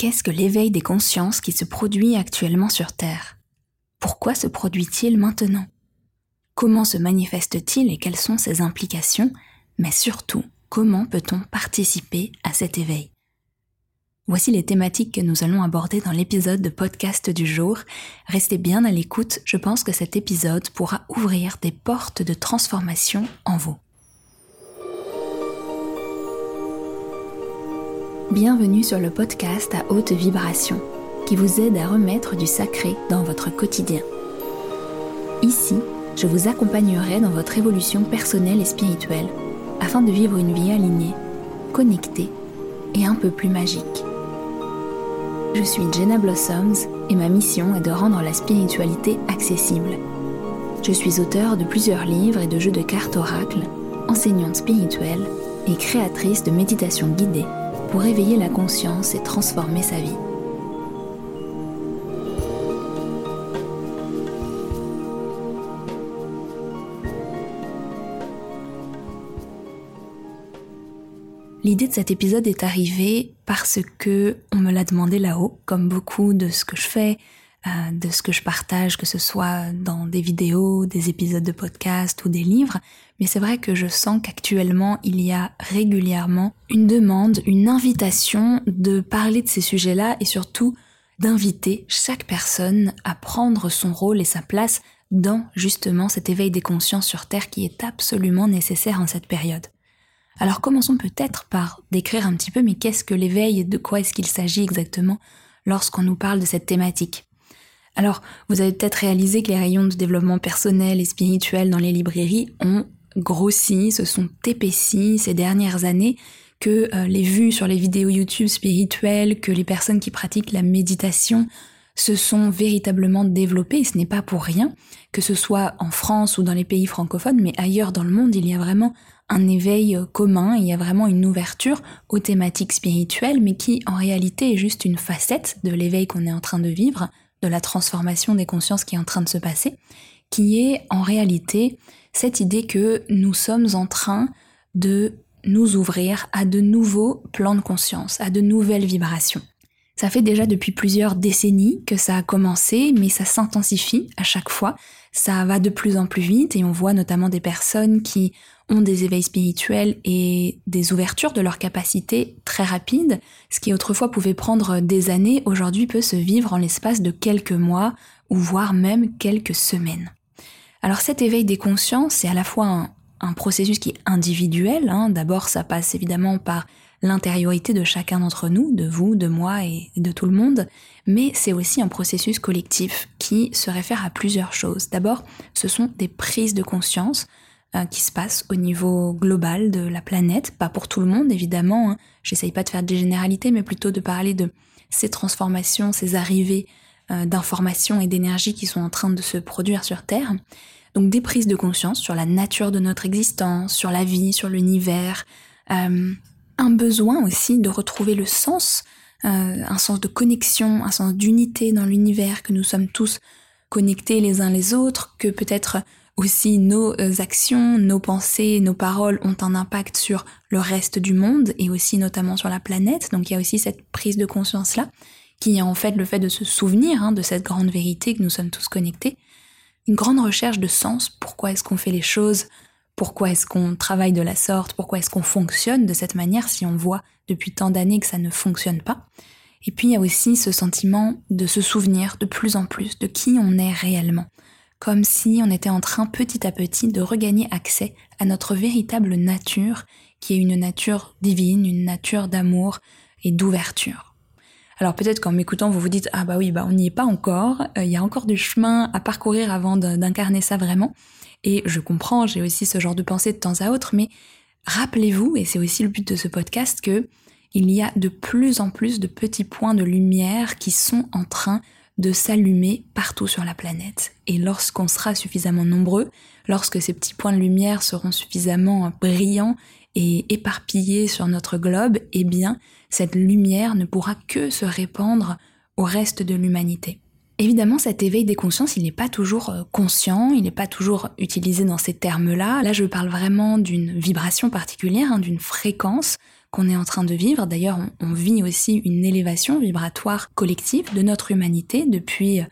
Qu'est-ce que l'éveil des consciences qui se produit actuellement sur Terre? Pourquoi se produit-il maintenant? Comment se manifeste-t-il et quelles sont ses implications? Mais surtout, comment peut-on participer à cet éveil? Voici les thématiques que nous allons aborder dans l'épisode de podcast du jour. Restez bien à l'écoute, je pense que cet épisode pourra ouvrir des portes de transformation en vous. Bienvenue sur le podcast à haute vibration qui vous aide à remettre du sacré dans votre quotidien. Ici, je vous accompagnerai dans votre évolution personnelle et spirituelle afin de vivre une vie alignée, connectée et un peu plus magique. Je suis Jenna Blossoms et ma mission est de rendre la spiritualité accessible. Je suis auteur de plusieurs livres et de jeux de cartes oracles, enseignante spirituelle et créatrice de méditation guidée pour éveiller la conscience et transformer sa vie. L'idée de cet épisode est arrivée parce que on me l'a demandé là-haut, comme beaucoup de ce que je fais, euh, de ce que je partage, que ce soit dans des vidéos, des épisodes de podcast ou des livres, mais c'est vrai que je sens qu'actuellement il y a régulièrement une demande, une invitation de parler de ces sujets-là et surtout d'inviter chaque personne à prendre son rôle et sa place dans justement cet éveil des consciences sur Terre qui est absolument nécessaire en cette période. Alors commençons peut-être par décrire un petit peu mais qu'est-ce que l'éveil et de quoi est-ce qu'il s'agit exactement lorsqu'on nous parle de cette thématique? Alors, vous avez peut-être réalisé que les rayons de développement personnel et spirituel dans les librairies ont grossi, se sont épaissis ces dernières années, que euh, les vues sur les vidéos YouTube spirituelles, que les personnes qui pratiquent la méditation se sont véritablement développées, et ce n'est pas pour rien, que ce soit en France ou dans les pays francophones, mais ailleurs dans le monde, il y a vraiment un éveil euh, commun, il y a vraiment une ouverture aux thématiques spirituelles, mais qui en réalité est juste une facette de l'éveil qu'on est en train de vivre, de la transformation des consciences qui est en train de se passer, qui est en réalité cette idée que nous sommes en train de nous ouvrir à de nouveaux plans de conscience, à de nouvelles vibrations. Ça fait déjà depuis plusieurs décennies que ça a commencé, mais ça s'intensifie à chaque fois. Ça va de plus en plus vite et on voit notamment des personnes qui ont des éveils spirituels et des ouvertures de leurs capacités très rapides. Ce qui autrefois pouvait prendre des années, aujourd'hui peut se vivre en l'espace de quelques mois ou voire même quelques semaines. Alors cet éveil des consciences, c'est à la fois un, processus qui est individuel. Hein. D'abord, ça passe évidemment par l'intériorité de chacun d'entre nous, de vous, de moi et de tout le monde, mais c'est aussi un processus collectif qui se réfère à plusieurs choses. D'abord, ce sont des prises de conscience euh, qui se passent au niveau global de la planète, pas pour tout le monde évidemment, hein. j'essaye pas de faire des généralités, mais plutôt de parler de ces transformations, ces arrivées euh, d'informations et d'énergie qui sont en train de se produire sur Terre. Donc des prises de conscience sur la nature de notre existence, sur la vie, sur l'univers, euh, un besoin aussi de retrouver le sens, euh, un sens de connexion, un sens d'unité dans l'univers, que nous sommes tous connectés les uns les autres, que peut-être aussi nos actions, nos pensées, nos paroles ont un impact sur le reste du monde et aussi notamment sur la planète. Donc il y a aussi cette prise de conscience là qui est en fait le fait de se souvenir hein, de cette grande vérité que nous sommes tous connectés, une grande recherche de sens, pourquoi est-ce qu'on fait les choses, pourquoi est-ce qu'on travaille de la sorte, pourquoi est-ce qu'on fonctionne de cette manière si on voit depuis tant d'années que ça ne fonctionne pas? Et puis il y a aussi ce sentiment de se souvenir de plus en plus de qui on est réellement, comme si on était en train petit à petit de regagner accès à notre véritable nature, qui est une nature divine, une nature d'amour et d'ouverture. Alors peut-être qu'en m'écoutant, vous vous dites ah bah oui, bah on n'y est pas encore, euh, il y a encore du chemin à parcourir avant d'incarner ça vraiment. Et je comprends, j'ai aussi ce genre de pensée de temps à autre, mais rappelez-vous, et c'est aussi le but de ce podcast, que il y a de plus en plus de petits points de lumière qui sont en train de s'allumer partout sur la planète. Et lorsqu'on sera suffisamment nombreux, lorsque ces petits points de lumière seront suffisamment brillants et éparpillés sur notre globe, eh bien, cette lumière ne pourra que se répandre au reste de l'humanité. Évidemment, cet éveil des consciences, il n'est pas toujours euh, conscient, il n'est pas toujours utilisé dans ces termes-là. Là, je parle vraiment d'une vibration particulière, hein, d'une fréquence qu'on est en train de vivre. D'ailleurs, on, vit aussi une élévation vibratoire collective de notre humanité depuis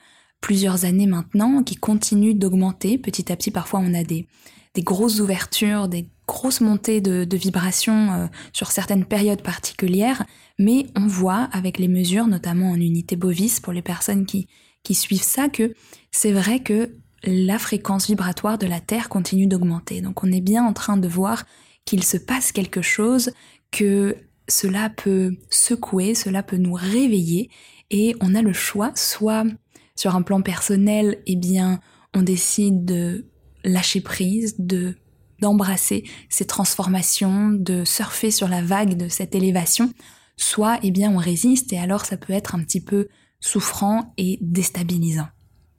plusieurs années maintenant, qui continue d'augmenter petit à petit. Parfois, on a des, des grosses ouvertures, des grosses montées de, vibrations euh, sur certaines périodes particulières, mais on voit avec les mesures, notamment en unité bovis pour les personnes qui, qui suivent ça, que c'est vrai que la fréquence vibratoire de la Terre continue d'augmenter. Donc on est bien en train de voir qu'il se passe quelque chose, que cela peut secouer, cela peut nous réveiller, et on a le choix, soit sur un plan personnel, eh bien, on décide de lâcher prise, de d'embrasser ces transformations, de surfer sur la vague de cette élévation, soit eh bien on résiste et alors ça peut être un petit peu souffrant et déstabilisant.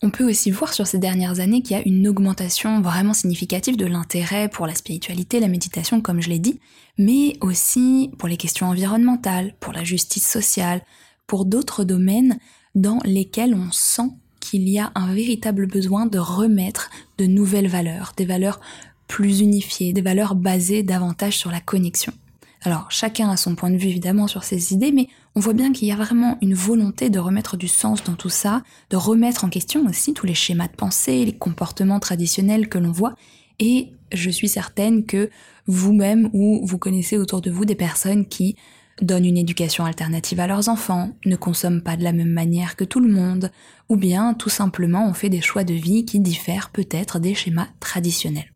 On peut aussi voir sur ces dernières années qu'il y a une augmentation vraiment significative de l'intérêt pour la spiritualité, la méditation comme je l'ai dit, mais aussi pour les questions environnementales, pour la justice sociale, pour d'autres domaines dans lesquels on sent qu'il y a un véritable besoin de remettre de nouvelles valeurs, des valeurs plus unifiées, des valeurs basées davantage sur la connexion. Alors chacun a son point de vue évidemment sur ces idées, mais on voit bien qu'il y a vraiment une volonté de remettre du sens dans tout ça, de remettre en question aussi tous les schémas de pensée, les comportements traditionnels que l'on voit, et je suis certaine que vous-même ou vous connaissez autour de vous des personnes qui donnent une éducation alternative à leurs enfants, ne consomment pas de la même manière que tout le monde, ou bien tout simplement ont fait des choix de vie qui diffèrent peut-être des schémas traditionnels.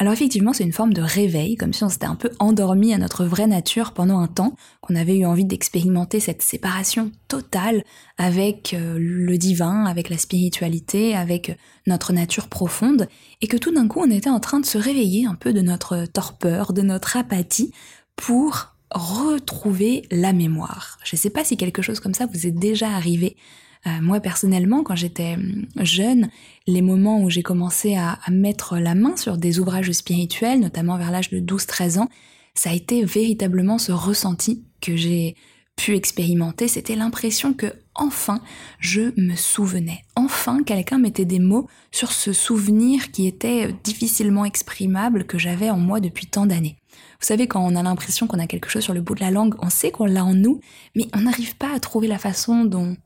Alors effectivement, c'est une forme de réveil, comme si on s'était un peu endormi à notre vraie nature pendant un temps, qu'on avait eu envie d'expérimenter cette séparation totale avec euh, le divin, avec la spiritualité, avec notre nature profonde, et que tout d'un coup on était en train de se réveiller un peu de notre torpeur, de notre apathie, pour retrouver la mémoire. Je ne sais pas si quelque chose comme ça vous est déjà arrivé. Euh, moi personnellement, quand j'étais hum, jeune, les moments où j'ai commencé à, mettre la main sur des ouvrages spirituels, notamment vers l'âge de 12-13 ans, ça a été véritablement ce ressenti que j'ai pu expérimenter, c'était l'impression que enfin je me souvenais. Enfin quelqu'un mettait des mots sur ce souvenir qui était difficilement exprimable que j'avais en moi depuis tant d'années. Vous savez, quand on a l'impression qu'on a quelque chose sur le bout de la langue, on sait qu'on l'a en nous, mais on n'arrive pas à trouver la façon dont,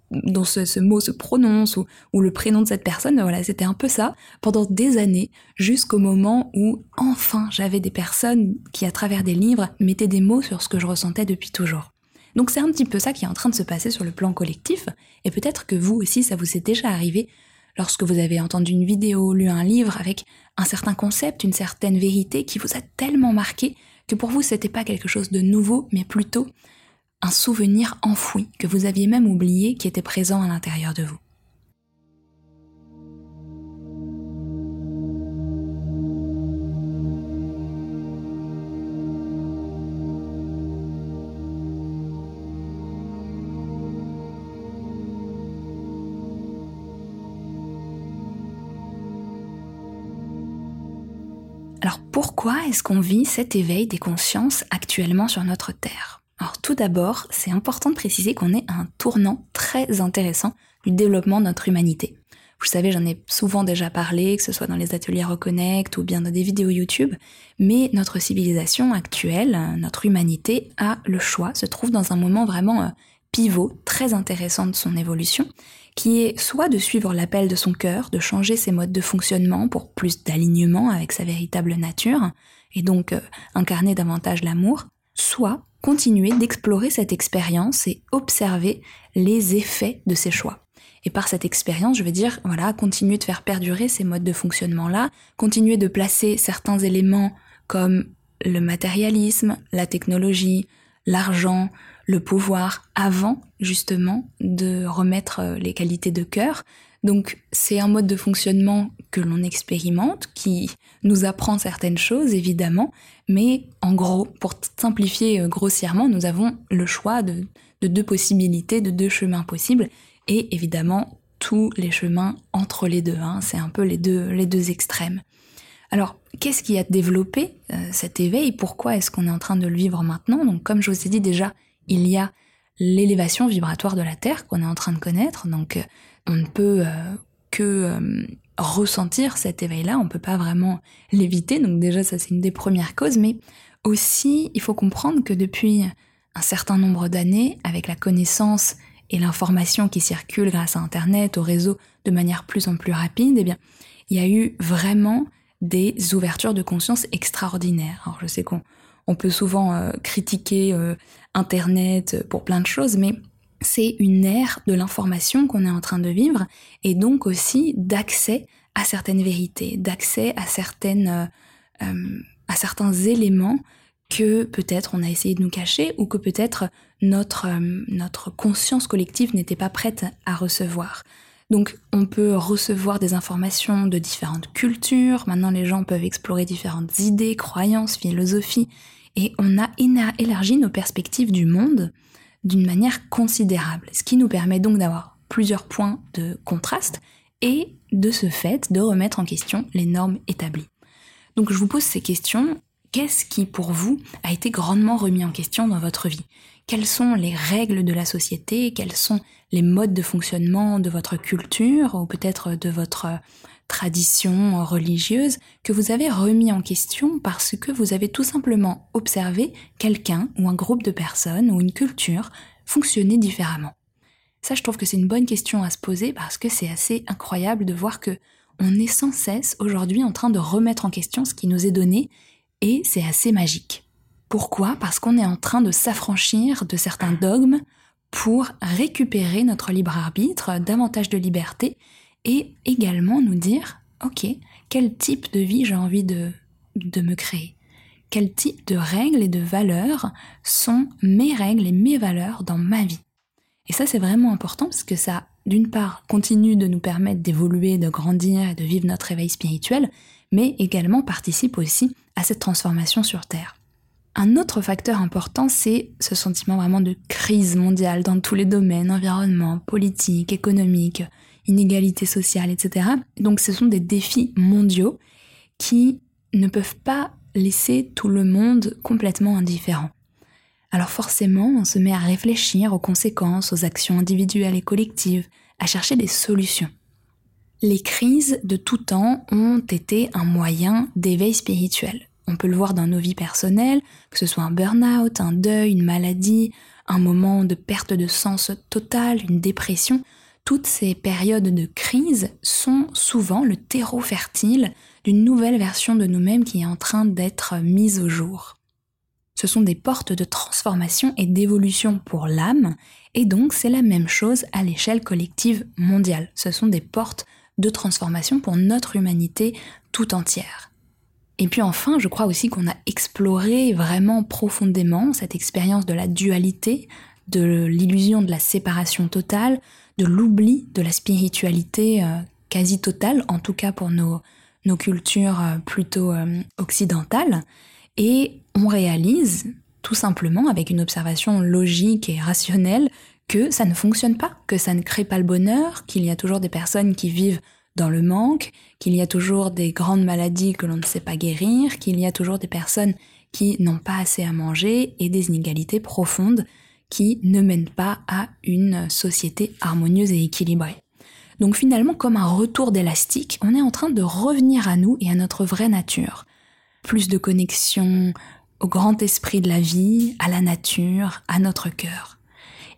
ce, mot se prononce ou, ou le prénom de cette personne. Voilà, c'était un peu ça pendant des années, jusqu'au moment où enfin j'avais des personnes qui, à travers des livres, mettaient des mots sur ce que je ressentais depuis toujours. Donc c'est un petit peu ça qui est en train de se passer sur le plan collectif, et peut-être que vous aussi ça vous est déjà arrivé lorsque vous avez entendu une vidéo, lu un livre avec un certain concept, une certaine vérité qui vous a tellement marqué que pour vous c'était pas quelque chose de nouveau, mais plutôt un souvenir enfoui que vous aviez même oublié qui était présent à l'intérieur de vous. Pourquoi est-ce qu'on vit cet éveil des consciences actuellement sur notre Terre? Alors tout d'abord, c'est important de préciser qu'on est à un tournant très intéressant du développement de notre humanité. Vous savez, j'en ai souvent déjà parlé, que ce soit dans les ateliers Reconnect ou bien dans des vidéos YouTube, mais notre civilisation actuelle, notre humanité a le choix, se trouve dans un moment vraiment euh, pivot très intéressant de son évolution, qui est soit de suivre l'appel de son cœur, de changer ses modes de fonctionnement pour plus d'alignement avec sa véritable nature, et donc euh, incarner davantage l'amour, soit continuer d'explorer cette expérience et observer les effets de ses choix. Et par cette expérience, je veux dire, voilà, continuer de faire perdurer ces modes de fonctionnement-là, continuer de placer certains éléments comme le matérialisme, la technologie, l'argent, le pouvoir avant justement de remettre euh, les qualités de cœur. Donc c'est un mode de fonctionnement que l'on expérimente, qui nous apprend certaines choses évidemment, mais en gros, pour simplifier euh, grossièrement, nous avons le choix de, deux possibilités, de deux chemins possibles, et évidemment tous les chemins entre les deux, hein. c'est un peu les deux, les deux extrêmes. Alors, qu'est-ce qui a développé euh, cet éveil? Pourquoi est-ce qu'on est en train de le vivre maintenant? Donc, comme je vous ai dit déjà, il y a l'élévation vibratoire de la Terre qu'on est en train de connaître. Donc euh, on ne peut euh, que euh, ressentir cet éveil-là, on ne peut pas vraiment l'éviter. Donc déjà ça c'est une des premières causes, mais Aussi, il faut comprendre que depuis un certain nombre d'années, avec la connaissance et l'information qui circule grâce à Internet, au réseau, de manière plus en plus rapide, eh bien, il y a eu vraiment des ouvertures de conscience extraordinaires. Alors je sais qu'on on peut souvent euh, critiquer euh, Internet pour plein de choses, mais c'est une ère de l'information qu'on est en train de vivre et donc aussi d'accès à certaines vérités, d'accès à euh, certains éléments que peut-être on a essayé de nous cacher ou que peut-être notre conscience collective n'était pas prête à recevoir. Donc on peut recevoir des informations de différentes cultures, maintenant les gens peuvent explorer différentes idées, croyances, philosophies, et on a élargi nos perspectives du monde d'une manière considérable, ce qui nous permet donc d'avoir plusieurs points de contraste et de ce fait de remettre en question les normes établies. Donc je vous pose ces questions. Qu'est-ce qui pour vous a été grandement remis en question dans votre vie? Quelles sont les règles de la société? Quels sont les modes de fonctionnement de votre culture ou peut-être de votre tradition religieuse que vous avez remis en question parce que vous avez tout simplement observé quelqu'un ou un groupe de personnes ou une culture fonctionner différemment. Ça, je trouve que c'est une bonne question à se poser parce que c'est assez incroyable de voir que on est sans cesse aujourd'hui en train de remettre en question ce qui nous est donné et c'est assez magique. Pourquoi? Parce qu'on est en train de s'affranchir de certains dogmes pour récupérer notre libre arbitre, davantage de liberté et également nous dire, ok, quel type de vie j'ai envie de, me créer Quel type de règles et de valeurs sont mes règles et mes valeurs dans ma vie Et ça c'est vraiment important parce que ça, d'une part, continue de nous permettre d'évoluer, de grandir et de vivre notre réveil spirituel, mais également participe aussi à cette transformation sur Terre. Un autre facteur important, c'est ce sentiment vraiment de crise mondiale dans tous les domaines, environnement, politique, économique, inégalités sociales, etc. Donc ce sont des défis mondiaux qui ne peuvent pas laisser tout le monde complètement indifférent. Alors forcément, on se met à réfléchir aux conséquences, aux actions individuelles et collectives, à chercher des solutions. Les crises de tout temps ont été un moyen d'éveil spirituel. On peut le voir dans nos vies personnelles, que ce soit un burn-out, un deuil, une maladie, un moment de perte de sens totale, une dépression toutes ces périodes de crise sont souvent le terreau fertile d'une nouvelle version de nous-mêmes qui est en train d'être mise au jour. Ce sont des portes de transformation et d'évolution pour l'âme, et donc c'est la même chose à l'échelle collective mondiale. Ce sont des portes de transformation pour notre humanité tout entière. Et puis enfin, je crois aussi qu'on a exploré vraiment profondément cette expérience de la dualité, de l'illusion de la séparation totale, de l'oubli de la spiritualité euh, quasi totale, en tout cas pour nos, nos cultures euh, plutôt euh, occidentales, et on réalise tout simplement avec une observation logique et rationnelle que ça ne fonctionne pas, que ça ne crée pas le bonheur, qu'il y a toujours des personnes qui vivent dans le manque, qu'il y a toujours des grandes maladies que l'on ne sait pas guérir, qu'il y a toujours des personnes qui n'ont pas assez à manger et des inégalités profondes qui ne mène pas à une société harmonieuse et équilibrée. Donc finalement, comme un retour d'élastique, on est en train de revenir à nous et à notre vraie nature. Plus de connexion au grand esprit de la vie, à la nature, à notre cœur.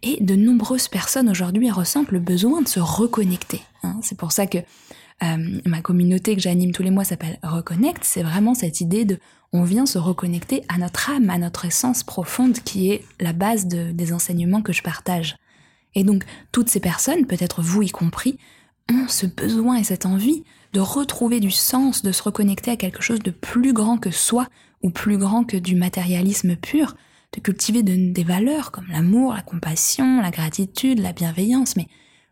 Et de nombreuses personnes aujourd'hui ressentent le besoin de se reconnecter. Hein. C'est pour ça que euh, ma communauté que j'anime tous les mois s'appelle Reconnect. C'est vraiment cette idée de on vient se reconnecter à notre âme, à notre essence profonde qui est la base des enseignements que je partage. Et donc, toutes ces personnes, peut-être vous y compris, ont ce besoin et cette envie de retrouver du sens, de se reconnecter à quelque chose de plus grand que soi ou plus grand que du matérialisme pur, de cultiver des valeurs comme l'amour, la compassion, la gratitude, la bienveillance, mais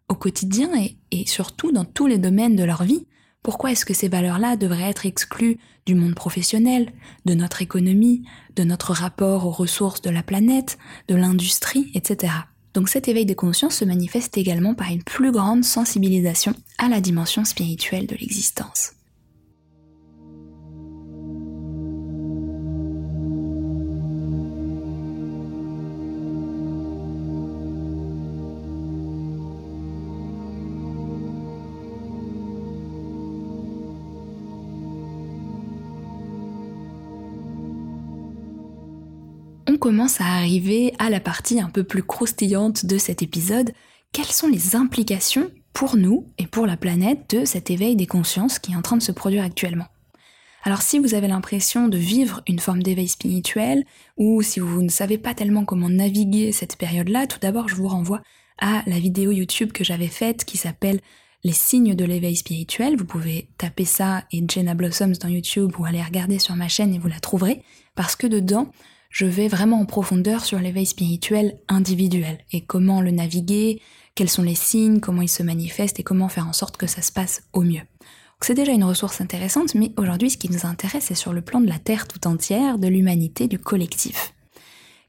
au quotidien et surtout dans tous les domaines de leur vie, pourquoi est-ce que ces valeurs-là devraient être exclues du monde professionnel, de notre économie, de notre rapport aux ressources de la planète, de l'industrie, etc. Donc cet éveil de conscience se manifeste également par une plus grande sensibilisation à la dimension spirituelle de l'existence. Commence à arriver à la partie un peu plus croustillante de cet épisode. Quelles sont les implications pour nous et pour la planète de cet éveil des consciences qui est en train de se produire actuellement? Alors si vous avez l'impression de vivre une forme d'éveil spirituel, ou si vous ne savez pas tellement comment naviguer cette période-là, tout d'abord je vous renvoie à la vidéo YouTube que j'avais faite qui s'appelle les signes de l'éveil spirituel. Vous pouvez taper ça et Jenna Blossoms dans YouTube ou aller regarder sur ma chaîne et vous la trouverez parce que dedans, je vais vraiment en profondeur sur l'éveil spirituel individuel et comment le naviguer, quels sont les signes, comment ils se manifestent et comment faire en sorte que ça se passe au mieux. C'est déjà une ressource intéressante, mais aujourd'hui ce qui nous intéresse c'est sur le plan de la Terre tout entière, de l'humanité, du collectif.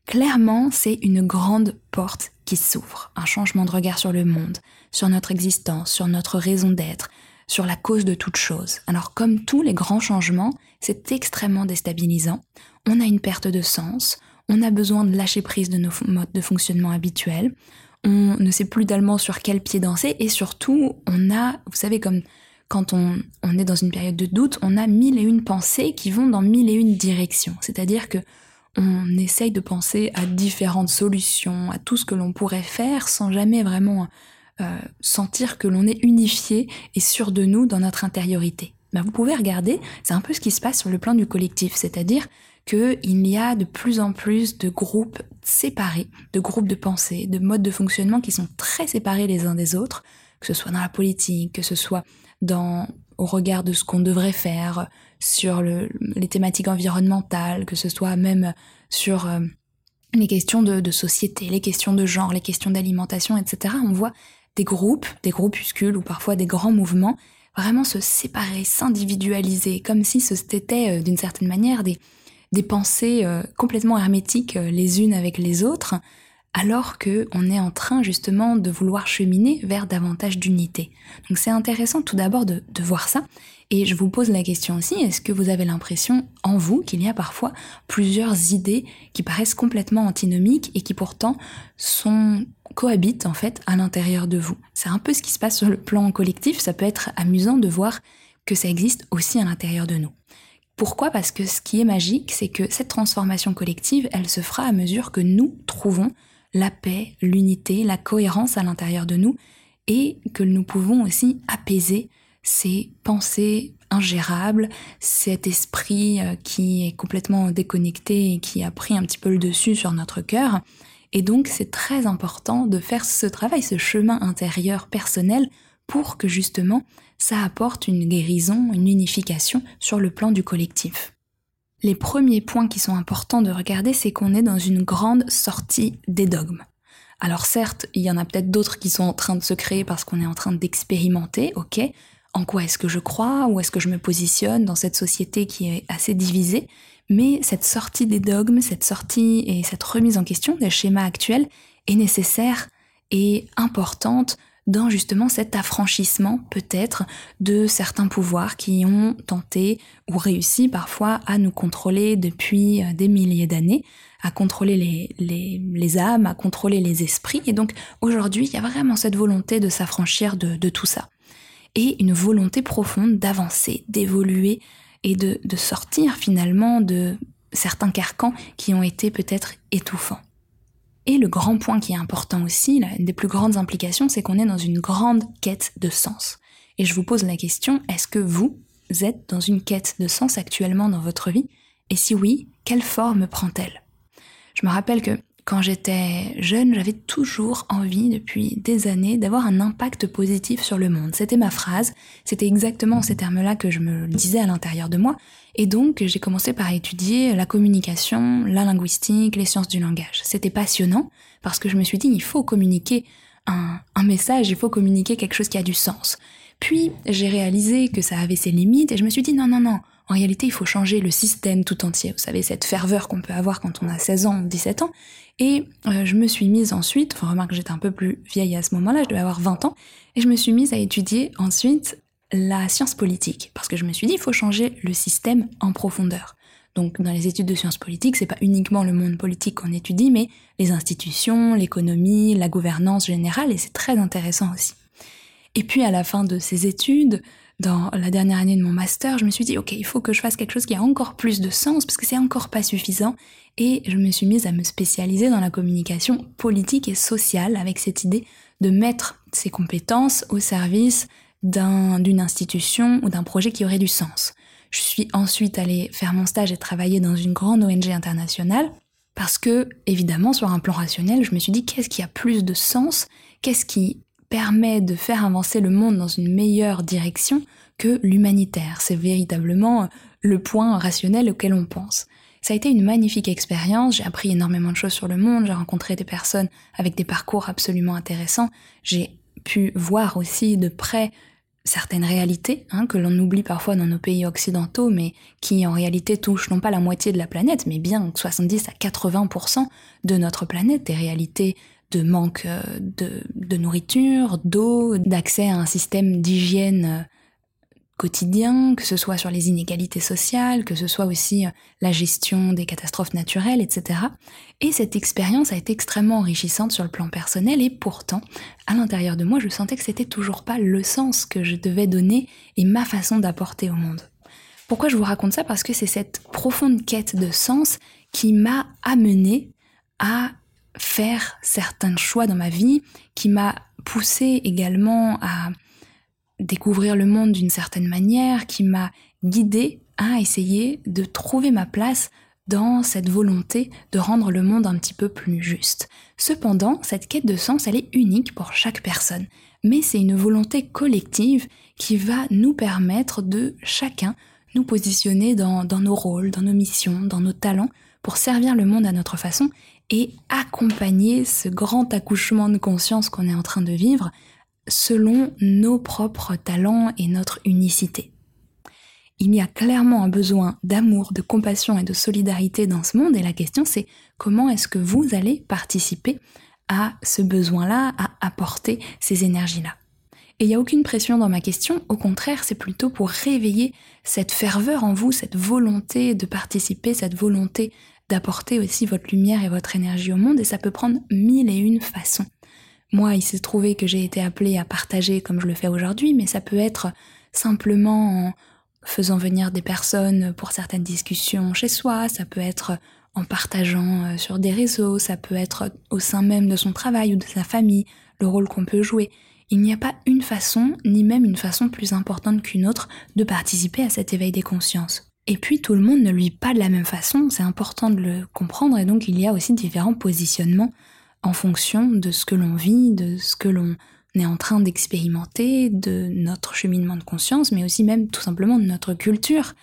Clairement, c'est une grande porte qui s'ouvre, un changement de regard sur le monde, sur notre existence, sur notre raison d'être, sur la cause de toute chose. Alors comme tous les grands changements, c'est extrêmement déstabilisant. On a une perte de sens, on a besoin de lâcher prise de nos modes de fonctionnement habituels, on ne sait plus tellement sur quel pied danser et surtout on a, vous savez comme quand on, on, est dans une période de doute, on a mille et une pensées qui vont dans mille et une directions. C'est-à-dire que on essaye de penser à différentes solutions, à tout ce que l'on pourrait faire sans jamais vraiment euh, sentir que l'on est unifié et sûr de nous dans notre intériorité. Ben, vous pouvez regarder, c'est un peu ce qui se passe sur le plan du collectif, c'est-à-dire qu'il y a de plus en plus de groupes séparés, de groupes de pensée, de modes de fonctionnement qui sont très séparés les uns des autres, que ce soit dans la politique, que ce soit dans au regard de ce qu'on devrait faire, sur le, les thématiques environnementales, que ce soit même sur euh, les questions de, de, société, les questions de genre, les questions d'alimentation, etc. On voit des groupes, des groupuscules ou parfois des grands mouvements vraiment se séparer, s'individualiser, comme si c'était euh, d'une certaine manière des, des pensées euh, complètement hermétiques les unes avec les autres, alors que on est en train justement de vouloir cheminer vers davantage d'unité. Donc c'est intéressant tout d'abord de, voir ça. Et je vous pose la question aussi, est-ce que vous avez l'impression en vous qu'il y a parfois plusieurs idées qui paraissent complètement antinomiques et qui pourtant sont cohabitent en fait à l'intérieur de vous C'est un peu ce qui se passe sur le plan collectif, ça peut être amusant de voir que ça existe aussi à l'intérieur de nous. Pourquoi? Parce que ce qui est magique, c'est que cette transformation collective, elle se fera à mesure que nous trouvons la paix, l'unité, la cohérence à l'intérieur de nous et que nous pouvons aussi apaiser ces pensées ingérables, cet esprit euh, qui est complètement déconnecté et qui a pris un petit peu le dessus sur notre cœur. Et donc c'est très important de faire ce travail, ce chemin intérieur personnel pour que justement ça apporte une guérison, une unification sur le plan du collectif. Les premiers points qui sont importants de regarder, c'est qu'on est dans une grande sortie des dogmes. Alors certes, il y en a peut-être d'autres qui sont en train de se créer parce qu'on est en train d'expérimenter, ok En quoi est-ce que je crois Où est-ce que je me positionne dans cette société qui est assez divisée Mais cette sortie des dogmes, cette sortie et cette remise en question des schémas actuels est nécessaire et importante dans justement cet affranchissement peut-être de certains pouvoirs qui ont tenté ou réussi parfois à nous contrôler depuis euh, des milliers d'années, à contrôler les, âmes, à contrôler les esprits. Et donc aujourd'hui, il y a vraiment cette volonté de s'affranchir de, tout ça. Et une volonté profonde d'avancer, d'évoluer et de, sortir finalement de certains carcans qui ont été peut-être étouffants. Et le grand point qui est important aussi, une des plus grandes implications, c'est qu'on est dans une grande quête de sens. Et je vous pose la question, est-ce que vous êtes dans une quête de sens actuellement dans votre vie? Et si oui, quelle forme prend-elle? Je me rappelle que quand j'étais jeune, j'avais toujours envie, depuis des années, d'avoir un impact positif sur le monde. C'était ma phrase, c'était exactement ces termes-là que je me disais à l'intérieur de moi. Et donc, j'ai commencé par étudier la communication, la linguistique, les sciences du langage. C'était passionnant, parce que je me suis dit, il faut communiquer un, un message, il faut communiquer quelque chose qui a du sens. Puis, j'ai réalisé que ça avait ses limites, et je me suis dit, non, non, non, en réalité, il faut changer le système tout entier. Vous savez, cette ferveur qu'on peut avoir quand on a 16 ans, 17 ans. Et euh, je me suis mise ensuite, enfin remarque j'étais un peu plus vieille à ce moment-là, je devais avoir 20 ans, et je me suis mise à étudier ensuite la science politique, parce que je me suis dit, il faut changer le système en profondeur. Donc dans les études de sciences politiques, c'est pas uniquement le monde politique qu'on étudie, mais les institutions, l'économie, la gouvernance générale, et c'est très intéressant aussi. Et puis à la fin de ces études, dans la dernière année de mon master, je me suis dit, ok, il faut que je fasse quelque chose qui a encore plus de sens, parce que c'est encore pas suffisant. Et je me suis mise à me spécialiser dans la communication politique et sociale, avec cette idée de mettre ces compétences au service d'une institution ou d'un projet qui aurait du sens. Je suis ensuite allée faire mon stage et travailler dans une grande ONG internationale parce que, évidemment, sur un plan rationnel, je me suis dit qu'est-ce qui a plus de sens, qu'est-ce qui permet de faire avancer le monde dans une meilleure direction que l'humanitaire. C'est véritablement le point rationnel auquel on pense. Ça a été une magnifique expérience, j'ai appris énormément de choses sur le monde, j'ai rencontré des personnes avec des parcours absolument intéressants, j'ai pu voir aussi de près certaines réalités hein, que l'on oublie parfois dans nos pays occidentaux, mais qui en réalité touchent non pas la moitié de la planète, mais bien 70 à 80% de notre planète, des réalités de manque euh, de, nourriture, d'eau, d'accès à un système d'hygiène euh, quotidien, que ce soit sur les inégalités sociales, que ce soit aussi euh, la gestion des catastrophes naturelles, etc. Et cette expérience a été extrêmement enrichissante sur le plan personnel et pourtant, à l'intérieur de moi, je sentais que c'était toujours pas le sens que je devais donner et ma façon d'apporter au monde. Pourquoi je vous raconte ça? Parce que c'est cette profonde quête de sens qui m'a amené à faire certains choix dans ma vie, qui m'a poussé également à découvrir le monde d'une certaine manière, qui m'a guidé à essayer de trouver ma place dans cette volonté de rendre le monde un petit peu plus juste. Cependant, cette quête de sens, elle est unique pour chaque personne, mais c'est une volonté collective qui va nous permettre de chacun nous positionner dans, dans nos rôles, dans nos missions, dans nos talents, pour servir le monde à notre façon et accompagner ce grand accouchement de conscience qu'on est en train de vivre selon nos propres talents et notre unicité. Il y a clairement un besoin d'amour, de compassion et de solidarité dans ce monde et la question c'est comment est-ce que vous allez participer à ce besoin-là, à apporter ces énergies-là? Et il n'y a aucune pression dans ma question, au contraire, c'est plutôt pour réveiller cette ferveur en vous, cette volonté de participer, cette volonté d'apporter aussi votre lumière et votre énergie au monde, et ça peut prendre mille et une façons. Moi, il s'est trouvé que j'ai été appelée à partager comme je le fais aujourd'hui, mais ça peut être simplement en faisant venir des personnes pour certaines discussions chez soi, ça peut être en partageant euh, sur des réseaux, ça peut être au sein même de son travail ou de sa famille, le rôle qu'on peut jouer. Il n'y a pas une façon, ni même une façon plus importante qu'une autre, de participer à cet éveil des consciences. Et puis tout le monde ne le pas de la même façon, c'est important de le comprendre, et donc il y a aussi différents positionnements en fonction de ce que l'on vit, de ce que l'on est en train d'expérimenter, de notre cheminement de conscience, mais aussi même tout simplement de notre culture.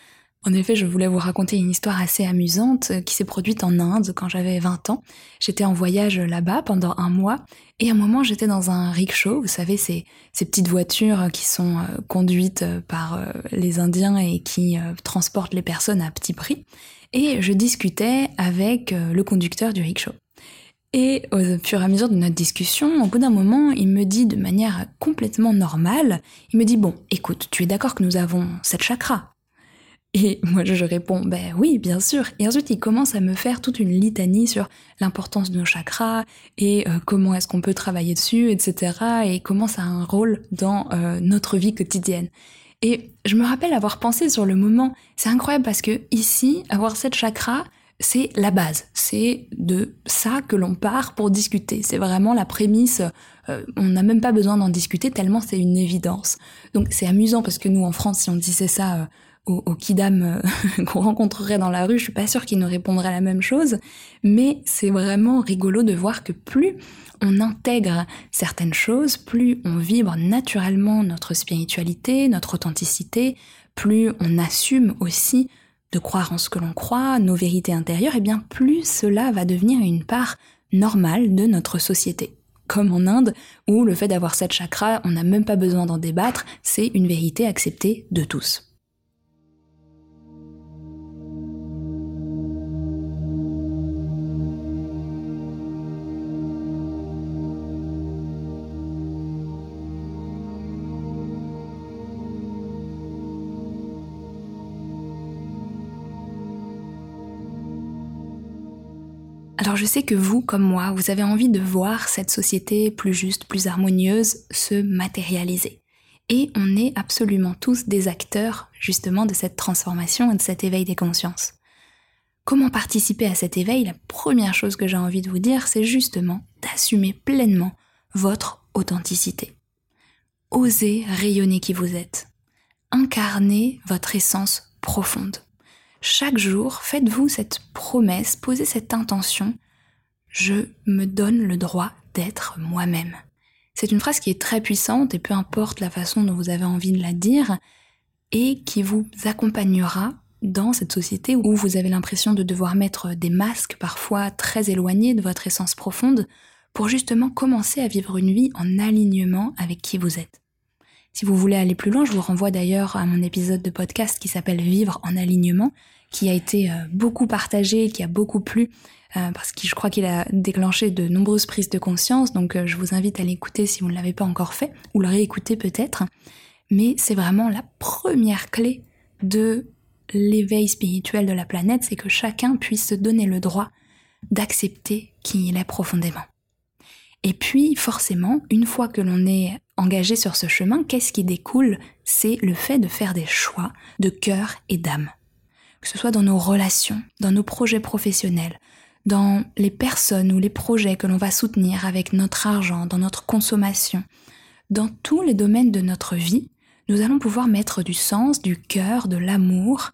En effet, je voulais vous raconter une histoire assez amusante qui s'est produite en Inde quand j'avais 20 ans. J'étais en voyage là-bas pendant un mois et à un moment j'étais dans un rickshaw, vous savez, ces, petites voitures qui sont euh, conduites par euh, les Indiens et qui euh, transportent les personnes à petit prix. Et je discutais avec le conducteur du rickshaw. Et au fur et à mesure de notre discussion, au bout d'un moment, il me dit de manière complètement normale, il me dit bon, écoute, tu es d'accord que nous avons sept chakras Et moi je réponds ben oui, bien sûr. Et ensuite il commence à me faire toute une litanie sur l'importance de nos chakras et euh, comment est-ce qu'on peut travailler dessus, etc. Et comment ça a un rôle dans euh, notre vie quotidienne. Et je me rappelle avoir pensé sur le moment, c'est incroyable parce que ici, avoir sept chakras, c'est la base. C'est de ça que l'on part pour discuter. C'est vraiment la prémisse. Euh, on n'a même pas besoin d'en discuter tellement c'est une évidence. Donc c'est amusant parce que nous en France, si on disait ça aux kidam euh, qu'on rencontrerait dans la rue, je suis pas sûre qu'ils nous répondraient la même chose. Mais c'est vraiment rigolo de voir que plus on intègre certaines choses, plus on vibre naturellement notre spiritualité, notre authenticité, plus on assume aussi de croire en ce que l'on croit, nos vérités intérieures, et bien plus cela va devenir une part normale de notre société. Comme en Inde, où le fait d'avoir cette chakras, on n'a même pas besoin d'en débattre, c'est une vérité acceptée de tous. Alors je sais que vous, comme moi, vous avez envie de voir cette société plus juste, plus harmonieuse se matérialiser. et on est absolument tous des acteurs justement de cette transformation et de cet éveil des consciences. Comment participer à cet éveil? La première chose que j'ai envie de vous dire, c'est justement d'assumer pleinement votre authenticité. Osez rayonner qui vous êtes. Incarnez votre essence profonde. Chaque jour, faites-vous cette promesse, posez cette intention. Je me donne le droit d'être moi-même. C'est une phrase qui est très puissante et peu importe la façon dont vous avez envie de la dire, et qui vous accompagnera dans cette société où vous avez l'impression de devoir mettre des masques parfois très éloignés de votre essence profonde pour justement commencer à vivre une vie en alignement avec qui vous êtes. Si vous voulez aller plus loin, je vous renvoie d'ailleurs à mon épisode de podcast qui s'appelle Vivre en alignement, qui a été euh, beaucoup partagé, qui a beaucoup plu, euh, parce que je crois qu'il a déclenché de nombreuses prises de conscience, donc euh, je vous invite à l'écouter si vous ne l'avez pas encore fait, ou le réécouter peut-être. Mais c'est vraiment la première clé de l'éveil spirituel de la planète, c'est que chacun puisse se donner le droit d'accepter qui il est profondément. Et puis, forcément, une fois que l'on est engagé sur ce chemin, qu'est-ce qui découle? C'est le fait de faire des choix de cœur et d'âme. Que ce soit dans nos relations, dans nos projets professionnels, dans les personnes ou les projets que l'on va soutenir avec notre argent, dans notre consommation, dans tous les domaines de notre vie, nous allons pouvoir mettre du sens, du cœur, de l'amour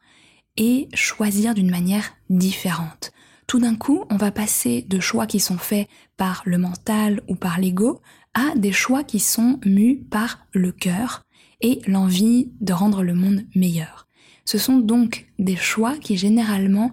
et choisir d'une manière différente. Tout d'un coup, on va passer de choix qui sont faits par le mental ou par l'ego à des choix qui sont mus par le cœur et l'envie de rendre le monde meilleur. Ce sont donc des choix qui généralement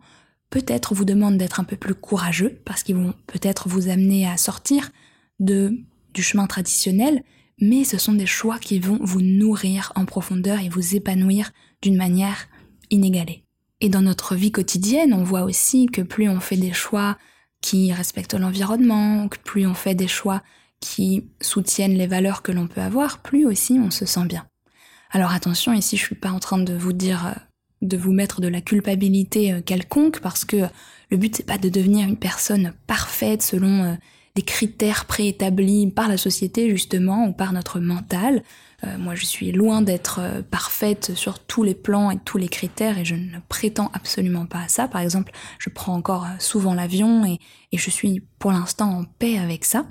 peut-être vous demandent d'être un peu plus courageux parce qu'ils vont peut-être vous amener à sortir du chemin traditionnel mais ce sont des choix qui vont vous nourrir en profondeur et vous épanouir d'une manière inégalée. Et dans notre vie quotidienne, on voit aussi que plus on fait des choix qui respectent l'environnement, que plus on fait des choix qui soutiennent les valeurs que l'on peut avoir, plus aussi on se sent bien. Alors attention, ici je suis pas en train de vous dire euh, de vous mettre de la culpabilité euh, quelconque parce que le but c'est pas de devenir une personne parfaite selon euh, des critères préétablis par la société justement ou par notre mental. Moi, je suis loin d'être parfaite sur tous les plans et tous les critères et je ne prétends absolument pas à ça. Par exemple, je prends encore souvent l'avion et je suis pour l'instant en paix avec ça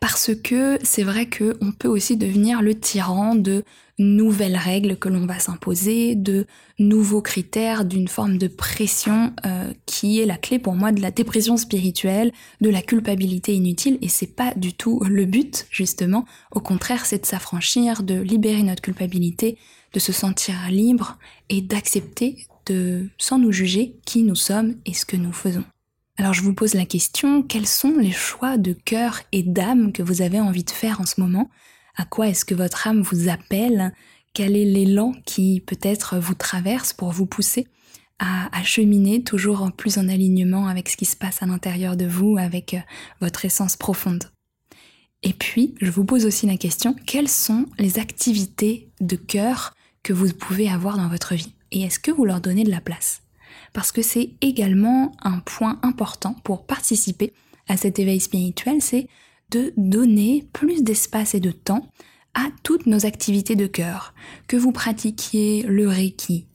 parce que c'est vrai qu'on peut aussi devenir le tyran de nouvelles règles que l'on va s'imposer, de nouveaux critères, d'une forme de pression euh, qui est la clé pour moi de la dépression spirituelle, de la culpabilité inutile, et c'est pas du tout le but justement. Au contraire, c'est de s'affranchir, de libérer notre culpabilité, de se sentir libre et d'accepter de, sans nous juger, qui nous sommes et ce que nous faisons. Alors je vous pose la question, quels sont les choix de cœur et d'âme que vous avez envie de faire en ce moment? À quoi est-ce que votre âme vous appelle? Quel est l'élan qui peut-être vous traverse pour vous pousser à, cheminer toujours plus en alignement avec ce qui se passe à l'intérieur de vous, avec euh, votre essence profonde? Et puis, je vous pose aussi la question, quelles sont les activités de cœur que vous pouvez avoir dans votre vie? Et est-ce que vous leur donnez de la place? Parce que c'est également un point important pour participer à cet éveil spirituel, c'est de donner plus d'espace et de temps à toutes nos activités de cœur, que vous pratiquiez le reiki,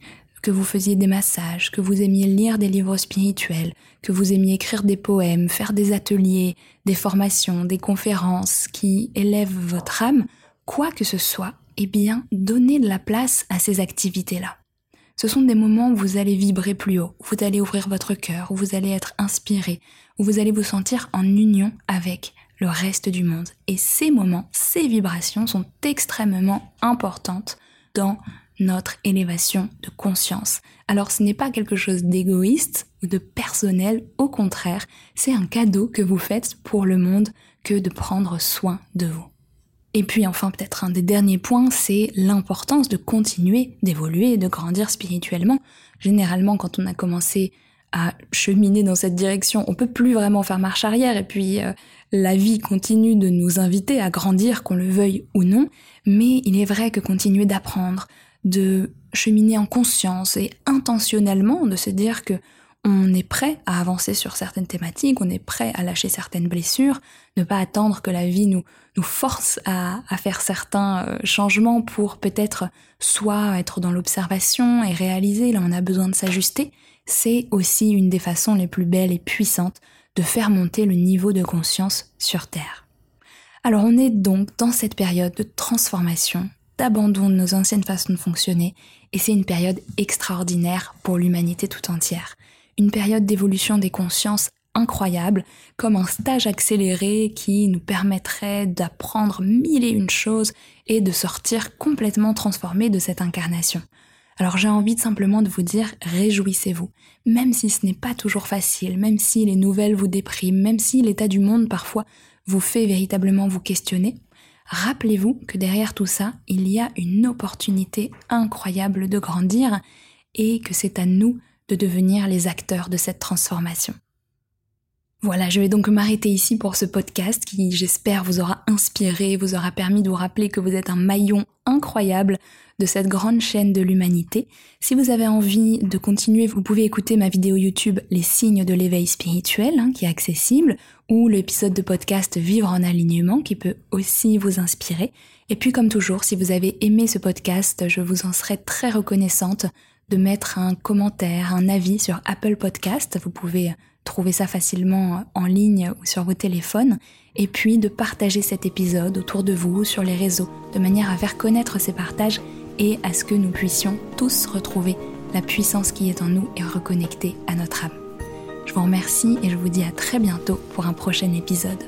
que vous faisiez des massages, que vous aimiez lire des livres spirituels, que vous aimiez écrire des poèmes, faire des ateliers, des formations, des conférences qui élèvent votre âme, quoi que ce soit, eh bien, donnez de la place à ces activités-là. Ce sont des moments où vous allez vibrer plus haut, où vous allez ouvrir votre cœur, où vous allez être inspiré, où vous allez vous sentir en union avec le reste du monde. Et ces moments, ces vibrations sont extrêmement importantes dans notre élévation de conscience. Alors ce n'est pas quelque chose d'égoïste ou de personnel, au contraire, c'est un cadeau que vous faites pour le monde que de prendre soin de vous. Et puis enfin peut-être un des derniers points, c'est l'importance de continuer d'évoluer et de grandir spirituellement. Généralement quand on a commencé à cheminer dans cette direction, on peut plus vraiment faire marche arrière et puis euh, la vie continue de nous inviter à grandir, qu'on le veuille ou non, mais il est vrai que continuer d'apprendre, de cheminer en conscience et intentionnellement, de se dire que on est prêt à avancer sur certaines thématiques, on est prêt à lâcher certaines blessures, ne pas attendre que la vie nous, nous force à, à faire certains euh, changements pour peut-être soit être dans l'observation et réaliser, là on a besoin de s'ajuster, c'est aussi une des façons les plus belles et puissantes de faire monter le niveau de conscience sur Terre. Alors on est donc dans cette période de transformation, d'abandon de nos anciennes façons de fonctionner, et c'est une période extraordinaire pour l'humanité tout entière une période d'évolution des consciences incroyable, comme un stage accéléré qui nous permettrait d'apprendre mille et une choses et de sortir complètement transformé de cette incarnation. Alors j'ai envie de simplement de vous dire réjouissez-vous, même si ce n'est pas toujours facile, même si les nouvelles vous dépriment, même si l'état du monde parfois vous fait véritablement vous questionner, rappelez-vous que derrière tout ça, il y a une opportunité incroyable de grandir et que c'est à nous de devenir les acteurs de cette transformation. Voilà, je vais donc m'arrêter ici pour ce podcast qui, j'espère, vous aura inspiré, vous aura permis de vous rappeler que vous êtes un maillon incroyable de cette grande chaîne de l'humanité. Si vous avez envie de continuer, vous pouvez écouter ma vidéo YouTube Les signes de l'éveil spirituel, hein, qui est accessible, ou l'épisode de podcast Vivre en alignement, qui peut aussi vous inspirer. Et puis, comme toujours, si vous avez aimé ce podcast, je vous en serai très reconnaissante de mettre un commentaire, un avis sur Apple Podcast. Vous pouvez trouver ça facilement en ligne ou sur vos téléphones. Et puis de partager cet épisode autour de vous, sur les réseaux, de manière à faire connaître ces partages et à ce que nous puissions tous retrouver la puissance qui est en nous et reconnecter à notre âme. Je vous remercie et je vous dis à très bientôt pour un prochain épisode.